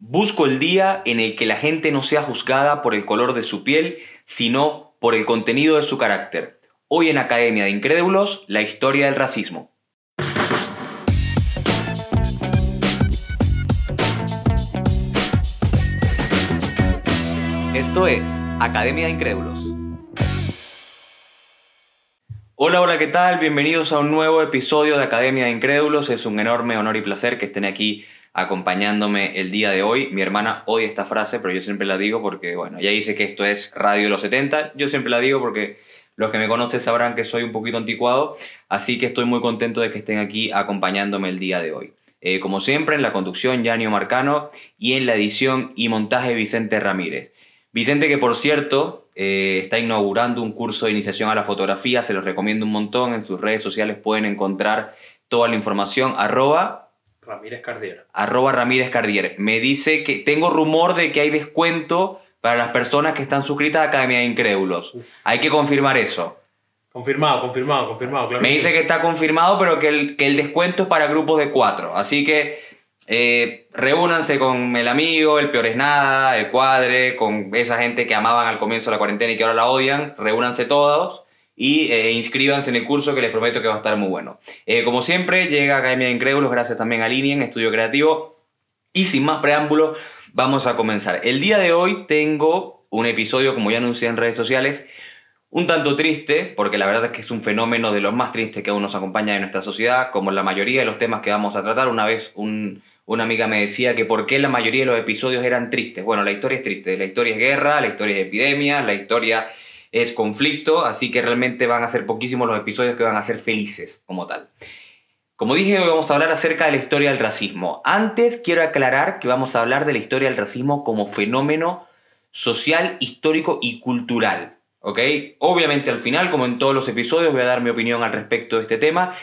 Busco el día en el que la gente no sea juzgada por el color de su piel, sino por el contenido de su carácter. Hoy en Academia de Incrédulos, la historia del racismo. Esto es Academia de Incrédulos. Hola, hola, ¿qué tal? Bienvenidos a un nuevo episodio de Academia de Incrédulos. Es un enorme honor y placer que estén aquí acompañándome el día de hoy. Mi hermana odia esta frase, pero yo siempre la digo porque, bueno, ella dice que esto es Radio de los 70. Yo siempre la digo porque los que me conocen sabrán que soy un poquito anticuado, así que estoy muy contento de que estén aquí acompañándome el día de hoy. Eh, como siempre, en la conducción, Yanio Marcano y en la edición y montaje, Vicente Ramírez. Vicente, que por cierto, eh, está inaugurando un curso de iniciación a la fotografía, se los recomiendo un montón. En sus redes sociales pueden encontrar toda la información. Arroba Ramírez Cardier. Arroba Ramírez Cardier. Me dice que tengo rumor de que hay descuento para las personas que están suscritas a Academia de Incrédulos. Hay que confirmar eso. Confirmado, confirmado, confirmado. Me dice que está confirmado, pero que el, que el descuento es para grupos de cuatro. Así que eh, reúnanse con el amigo, el peor es nada, el cuadre, con esa gente que amaban al comienzo de la cuarentena y que ahora la odian. Reúnanse todos y eh, inscríbanse en el curso que les prometo que va a estar muy bueno. Eh, como siempre, llega Academia de Incrédulos, gracias también a Linien, Estudio Creativo. Y sin más preámbulo, vamos a comenzar. El día de hoy tengo un episodio, como ya anuncié en redes sociales, un tanto triste, porque la verdad es que es un fenómeno de los más tristes que aún nos acompaña en nuestra sociedad, como la mayoría de los temas que vamos a tratar. Una vez una amiga me decía que por qué la mayoría de los episodios eran tristes. Bueno, la historia es triste, la historia es guerra, la historia es epidemia, la historia es conflicto, así que realmente van a ser poquísimos los episodios que van a ser felices como tal. Como dije, hoy vamos a hablar acerca de la historia del racismo. Antes quiero aclarar que vamos a hablar de la historia del racismo como fenómeno social, histórico y cultural. ¿Ok? Obviamente al final, como en todos los episodios, voy a dar mi opinión al respecto de este tema,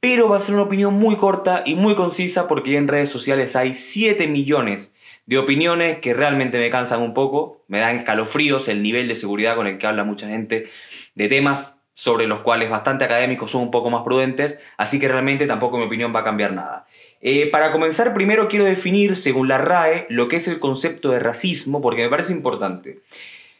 pero va a ser una opinión muy corta y muy concisa porque en redes sociales hay 7 millones de opiniones que realmente me cansan un poco, me dan escalofríos el nivel de seguridad con el que habla mucha gente de temas sobre los cuales bastante académicos son un poco más prudentes, así que realmente tampoco mi opinión va a cambiar nada. Eh, para comenzar, primero quiero definir, según la RAE, lo que es el concepto de racismo, porque me parece importante.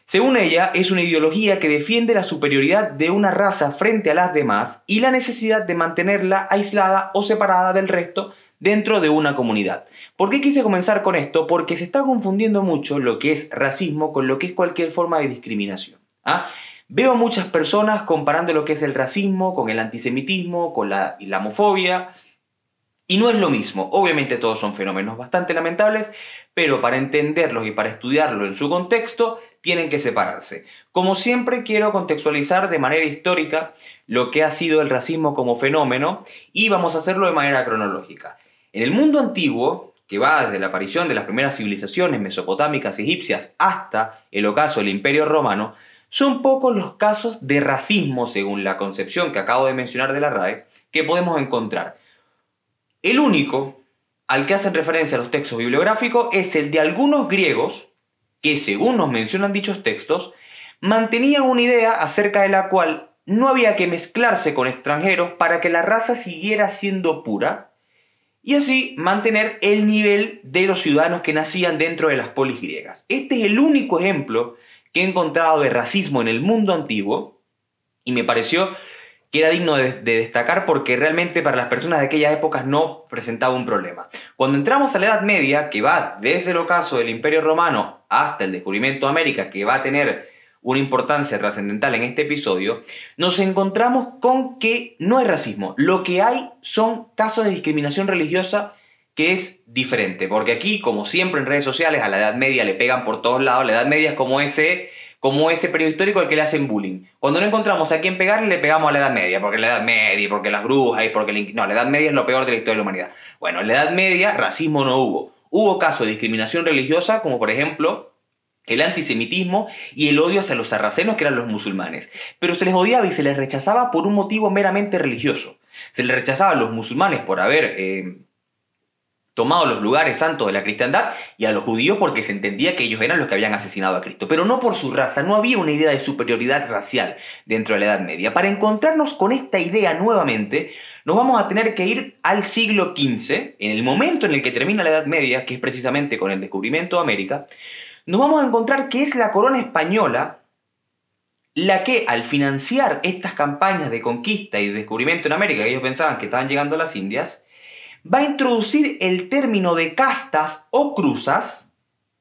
Según ella, es una ideología que defiende la superioridad de una raza frente a las demás y la necesidad de mantenerla aislada o separada del resto dentro de una comunidad. ¿Por qué quise comenzar con esto? Porque se está confundiendo mucho lo que es racismo con lo que es cualquier forma de discriminación. ¿ah? Veo muchas personas comparando lo que es el racismo con el antisemitismo, con la islamofobia, y no es lo mismo. Obviamente todos son fenómenos bastante lamentables, pero para entenderlos y para estudiarlo en su contexto, tienen que separarse. Como siempre, quiero contextualizar de manera histórica lo que ha sido el racismo como fenómeno y vamos a hacerlo de manera cronológica. En el mundo antiguo, que va desde la aparición de las primeras civilizaciones mesopotámicas egipcias hasta el ocaso del Imperio Romano, son pocos los casos de racismo, según la concepción que acabo de mencionar de la RAE, que podemos encontrar. El único al que hacen referencia los textos bibliográficos es el de algunos griegos que, según nos mencionan dichos textos, mantenían una idea acerca de la cual no había que mezclarse con extranjeros para que la raza siguiera siendo pura y así mantener el nivel de los ciudadanos que nacían dentro de las polis griegas. Este es el único ejemplo que he encontrado de racismo en el mundo antiguo y me pareció que era digno de, destacar porque realmente para las personas de aquellas épocas no presentaba un problema. Cuando entramos a la Edad Media, que va desde el ocaso del Imperio Romano hasta el descubrimiento de América, que va a tener una importancia trascendental en este episodio, nos encontramos con que no hay racismo. Lo que hay son casos de discriminación religiosa que es diferente. Porque aquí, como siempre en redes sociales, a la Edad Media le pegan por todos lados. La Edad Media es como ese, como ese periodo histórico al que le hacen bullying. Cuando no encontramos a quién pegarle, le pegamos a la Edad Media. Porque la Edad Media, porque las brujas, y porque... No, la Edad Media es lo peor de la historia de la humanidad. Bueno, en la Edad Media racismo no hubo. Hubo casos de discriminación religiosa, como por ejemplo el antisemitismo y el odio hacia los sarracenos que eran los musulmanes. Pero se les odiaba y se les rechazaba por un motivo meramente religioso. Se les rechazaba a los musulmanes por haber eh, tomado los lugares santos de la cristiandad y a los judíos porque se entendía que ellos eran los que habían asesinado a Cristo, pero no por su raza, no había una idea de superioridad racial dentro de la Edad Media. Para encontrarnos con esta idea nuevamente, nos vamos a tener que ir al siglo XV, en el momento en el que termina la Edad Media, que es precisamente con el descubrimiento de América, nos vamos a encontrar que es la corona española la que al financiar estas campañas de conquista y de descubrimiento en América, que ellos pensaban que estaban llegando a las Indias, va a introducir el término de castas o cruzas,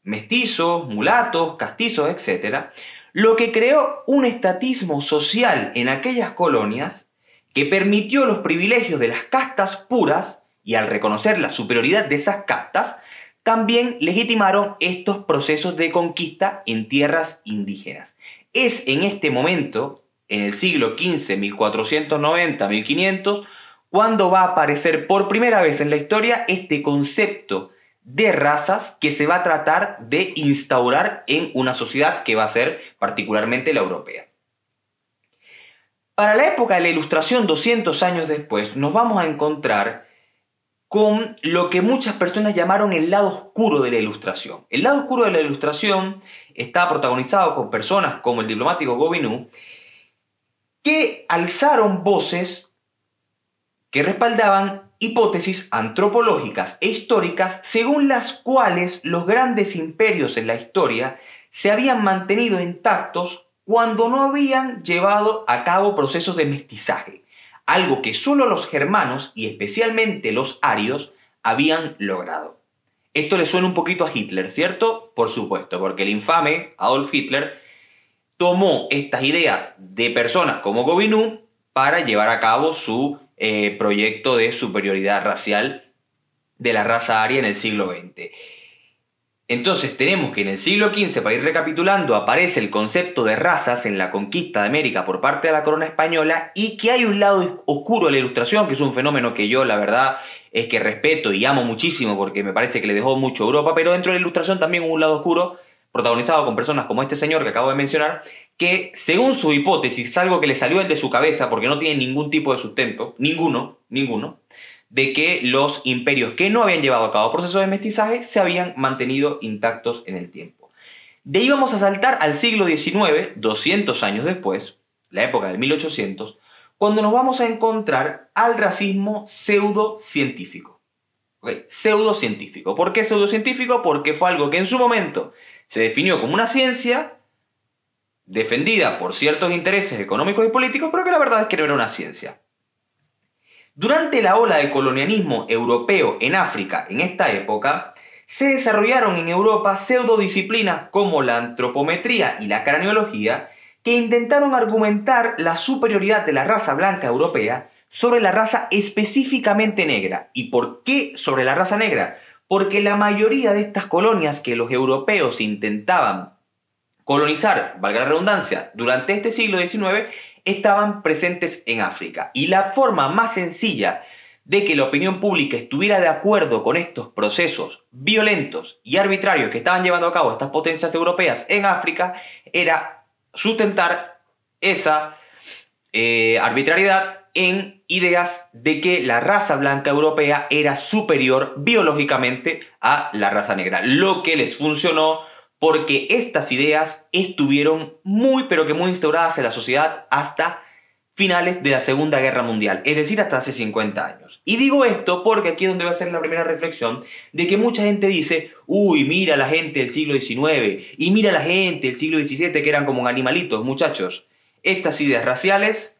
mestizos, mulatos, castizos, etc., lo que creó un estatismo social en aquellas colonias que permitió los privilegios de las castas puras y al reconocer la superioridad de esas castas, también legitimaron estos procesos de conquista en tierras indígenas. Es en este momento, en el siglo XV, 1490-1500, cuando va a aparecer por primera vez en la historia este concepto de razas que se va a tratar de instaurar en una sociedad que va a ser particularmente la europea. Para la época de la Ilustración, 200 años después, nos vamos a encontrar con lo que muchas personas llamaron el lado oscuro de la Ilustración. El lado oscuro de la Ilustración está protagonizado con personas como el diplomático Gobineau, que alzaron voces que respaldaban hipótesis antropológicas e históricas según las cuales los grandes imperios en la historia se habían mantenido intactos cuando no habían llevado a cabo procesos de mestizaje, algo que solo los germanos y especialmente los arios habían logrado. Esto le suena un poquito a Hitler, ¿cierto? Por supuesto, porque el infame Adolf Hitler tomó estas ideas de personas como Gobineau para llevar a cabo su eh, proyecto de superioridad racial de la raza aria en el siglo XX. Entonces tenemos que en el siglo XV, para ir recapitulando, aparece el concepto de razas en la conquista de América por parte de la corona española y que hay un lado oscuro de la ilustración, que es un fenómeno que yo la verdad es que respeto y amo muchísimo porque me parece que le dejó mucho Europa, pero dentro de la ilustración también un lado oscuro protagonizado con personas como este señor que acabo de mencionar, que según su hipótesis, algo que le salió de su cabeza porque no tiene ningún tipo de sustento, ninguno, ninguno, de que los imperios que no habían llevado a cabo procesos de mestizaje se habían mantenido intactos en el tiempo. De ahí vamos a saltar al siglo XIX, 200 años después, la época del 1800, cuando nos vamos a encontrar al racismo pseudocientífico. Okay, pseudocientífico. ¿Por qué pseudocientífico? Porque fue algo que en su momento se definió como una ciencia defendida por ciertos intereses económicos y políticos, pero que la verdad es que no era una ciencia. Durante la ola de colonialismo europeo en África en esta época, se desarrollaron en Europa pseudodisciplinas como la antropometría y la craneología que intentaron argumentar la superioridad de la raza blanca europea sobre la raza específicamente negra. ¿Y por qué sobre la raza negra? porque la mayoría de estas colonias que los europeos intentaban colonizar, valga la redundancia, durante este siglo XIX, estaban presentes en África. Y la forma más sencilla de que la opinión pública estuviera de acuerdo con estos procesos violentos y arbitrarios que estaban llevando a cabo estas potencias europeas en África era sustentar esa eh, arbitrariedad en ideas de que la raza blanca europea era superior biológicamente a la raza negra, lo que les funcionó porque estas ideas estuvieron muy pero que muy instauradas en la sociedad hasta finales de la Segunda Guerra Mundial, es decir, hasta hace 50 años. Y digo esto porque aquí es donde va a ser la primera reflexión de que mucha gente dice, uy, mira la gente del siglo XIX y mira la gente del siglo XVII que eran como animalitos, muchachos. Estas ideas raciales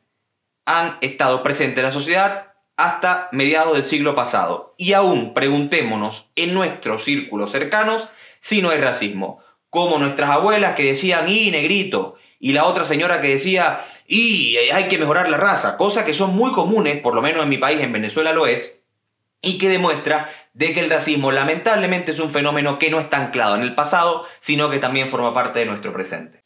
han estado presentes en la sociedad hasta mediados del siglo pasado. Y aún preguntémonos en nuestros círculos cercanos si no hay racismo. Como nuestras abuelas que decían, y negrito, y la otra señora que decía, y hay que mejorar la raza, cosas que son muy comunes, por lo menos en mi país, en Venezuela lo es, y que demuestra de que el racismo lamentablemente es un fenómeno que no está anclado en el pasado, sino que también forma parte de nuestro presente.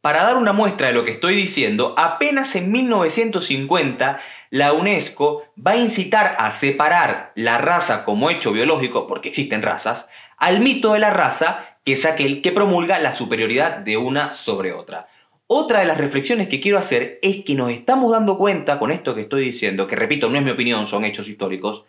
Para dar una muestra de lo que estoy diciendo, apenas en 1950 la UNESCO va a incitar a separar la raza como hecho biológico, porque existen razas, al mito de la raza, que es aquel que promulga la superioridad de una sobre otra. Otra de las reflexiones que quiero hacer es que nos estamos dando cuenta con esto que estoy diciendo, que repito, no es mi opinión, son hechos históricos,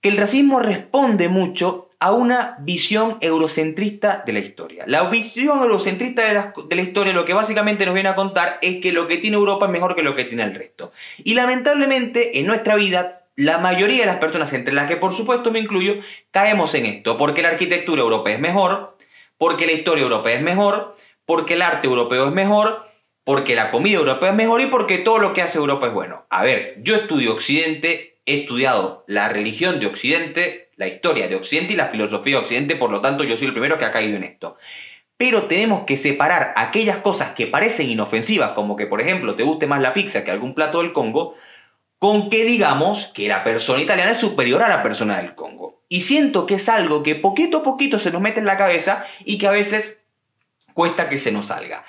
que el racismo responde mucho a una visión eurocentrista de la historia. La visión eurocentrista de la, de la, historia lo que básicamente nos viene a contar es que lo que tiene Europa es mejor que lo que tiene el resto. Y lamentablemente en nuestra vida, la mayoría de las personas, entre las que por supuesto me incluyo, caemos en esto, porque la arquitectura europea es mejor, porque la historia europea es mejor, porque el arte europeo es mejor, porque la comida europea es mejor y porque todo lo que hace Europa es bueno. A ver, yo estudio Occidente, he estudiado la religión de Occidente, la historia de Occidente y la filosofía de Occidente, por lo tanto yo soy el primero que ha caído en esto. Pero tenemos que separar aquellas cosas que parecen inofensivas, como que por ejemplo te guste más la pizza que algún plato del Congo, con que digamos que la persona italiana es superior a la persona del Congo. Y siento que es algo que poquito a poquito se nos mete en la cabeza y que a veces cuesta que se nos salga.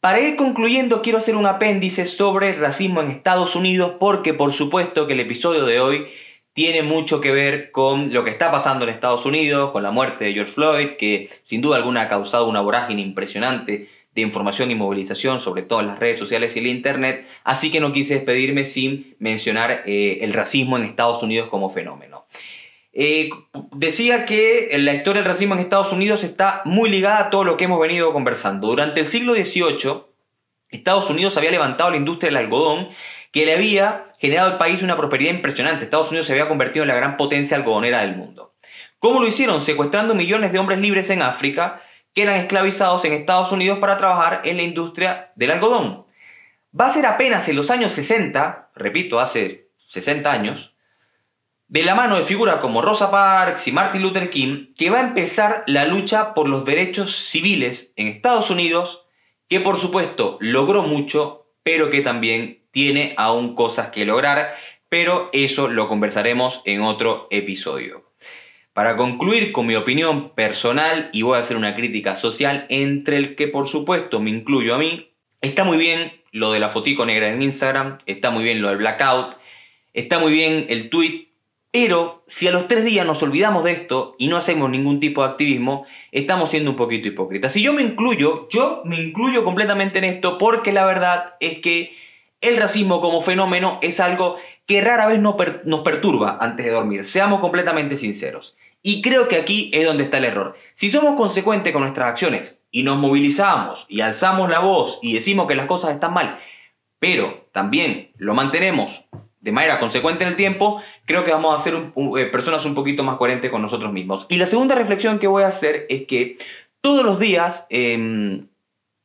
Para ir concluyendo, quiero hacer un apéndice sobre el racismo en Estados Unidos porque por supuesto que el episodio de hoy tiene mucho que ver con lo que está pasando en Estados Unidos, con la muerte de George Floyd, que sin duda alguna ha causado una vorágine impresionante de información y movilización, sobre todo en las redes sociales y el Internet, así que no quise despedirme sin mencionar eh, el racismo en Estados Unidos como fenómeno. Eh, decía que la historia del racismo en Estados Unidos está muy ligada a todo lo que hemos venido conversando. Durante el siglo XVIII, Estados Unidos había levantado la industria del algodón que le había generado al país una prosperidad impresionante. Estados Unidos se había convertido en la gran potencia algodonera del mundo. ¿Cómo lo hicieron? Secuestrando millones de hombres libres en África que eran esclavizados en Estados Unidos para trabajar en la industria del algodón. Va a ser apenas en los años 60, repito, hace 60 años, de la mano de figuras como Rosa Parks y Martin Luther King, que va a empezar la lucha por los derechos civiles en Estados Unidos, que por supuesto logró mucho, pero que también tiene aún cosas que lograr, pero eso lo conversaremos en otro episodio. Para concluir con mi opinión personal, y voy a hacer una crítica social, entre el que por supuesto me incluyo a mí, está muy bien lo de la fotico negra en Instagram, está muy bien lo del blackout, está muy bien el tweet pero si a los tres días nos olvidamos de esto y no hacemos ningún tipo de activismo, estamos siendo un poquito hipócritas. Si yo me incluyo, yo me incluyo completamente en esto porque la verdad es que el racismo como fenómeno es algo que rara vez nos perturba antes de dormir. Seamos completamente sinceros. Y creo que aquí es donde está el error. Si somos consecuentes con nuestras acciones y nos movilizamos y alzamos la voz y decimos que las cosas están mal, pero también lo mantenemos de manera consecuente en el tiempo, creo que vamos a ser eh, personas un poquito más coherentes con nosotros mismos. Y la segunda reflexión que voy a hacer es que todos los días em,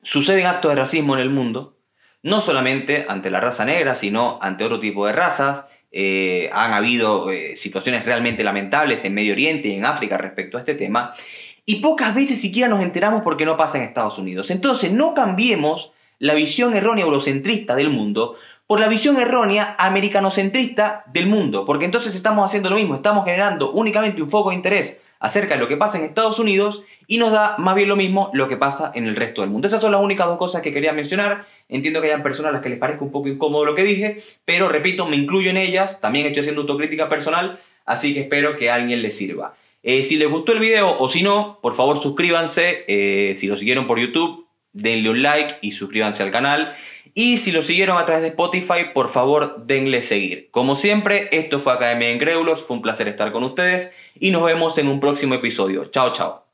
suceden actos de racismo en el mundo, no solamente ante la raza negra, sino ante otro tipo de razas. Eh, han habido eh, situaciones realmente lamentables en Medio Oriente y en África respecto a este tema. Y pocas veces siquiera nos enteramos porque no pasa en Estados Unidos. Entonces no cambiemos la visión errónea eurocentrista del mundo por la visión errónea americanocentrista del mundo, porque entonces estamos haciendo lo mismo, estamos generando únicamente un foco de interés acerca de lo que pasa en Estados Unidos y nos da más bien lo mismo lo que pasa en el resto del mundo. Esas son las únicas dos cosas que quería mencionar. Entiendo que hayan personas a las que les parezca un poco incómodo lo que dije, pero repito, me incluyo en ellas, también estoy haciendo autocrítica personal, así que espero que a alguien les sirva. Eh, si les gustó el video o si no, por favor suscríbanse, eh, si lo siguieron por YouTube, denle un like y suscríbanse al canal. Y si lo siguieron a través de Spotify, por favor denle seguir. Como siempre, esto fue Academia de Incrédulos, fue un placer estar con ustedes y nos vemos en un próximo episodio. Chao, chao.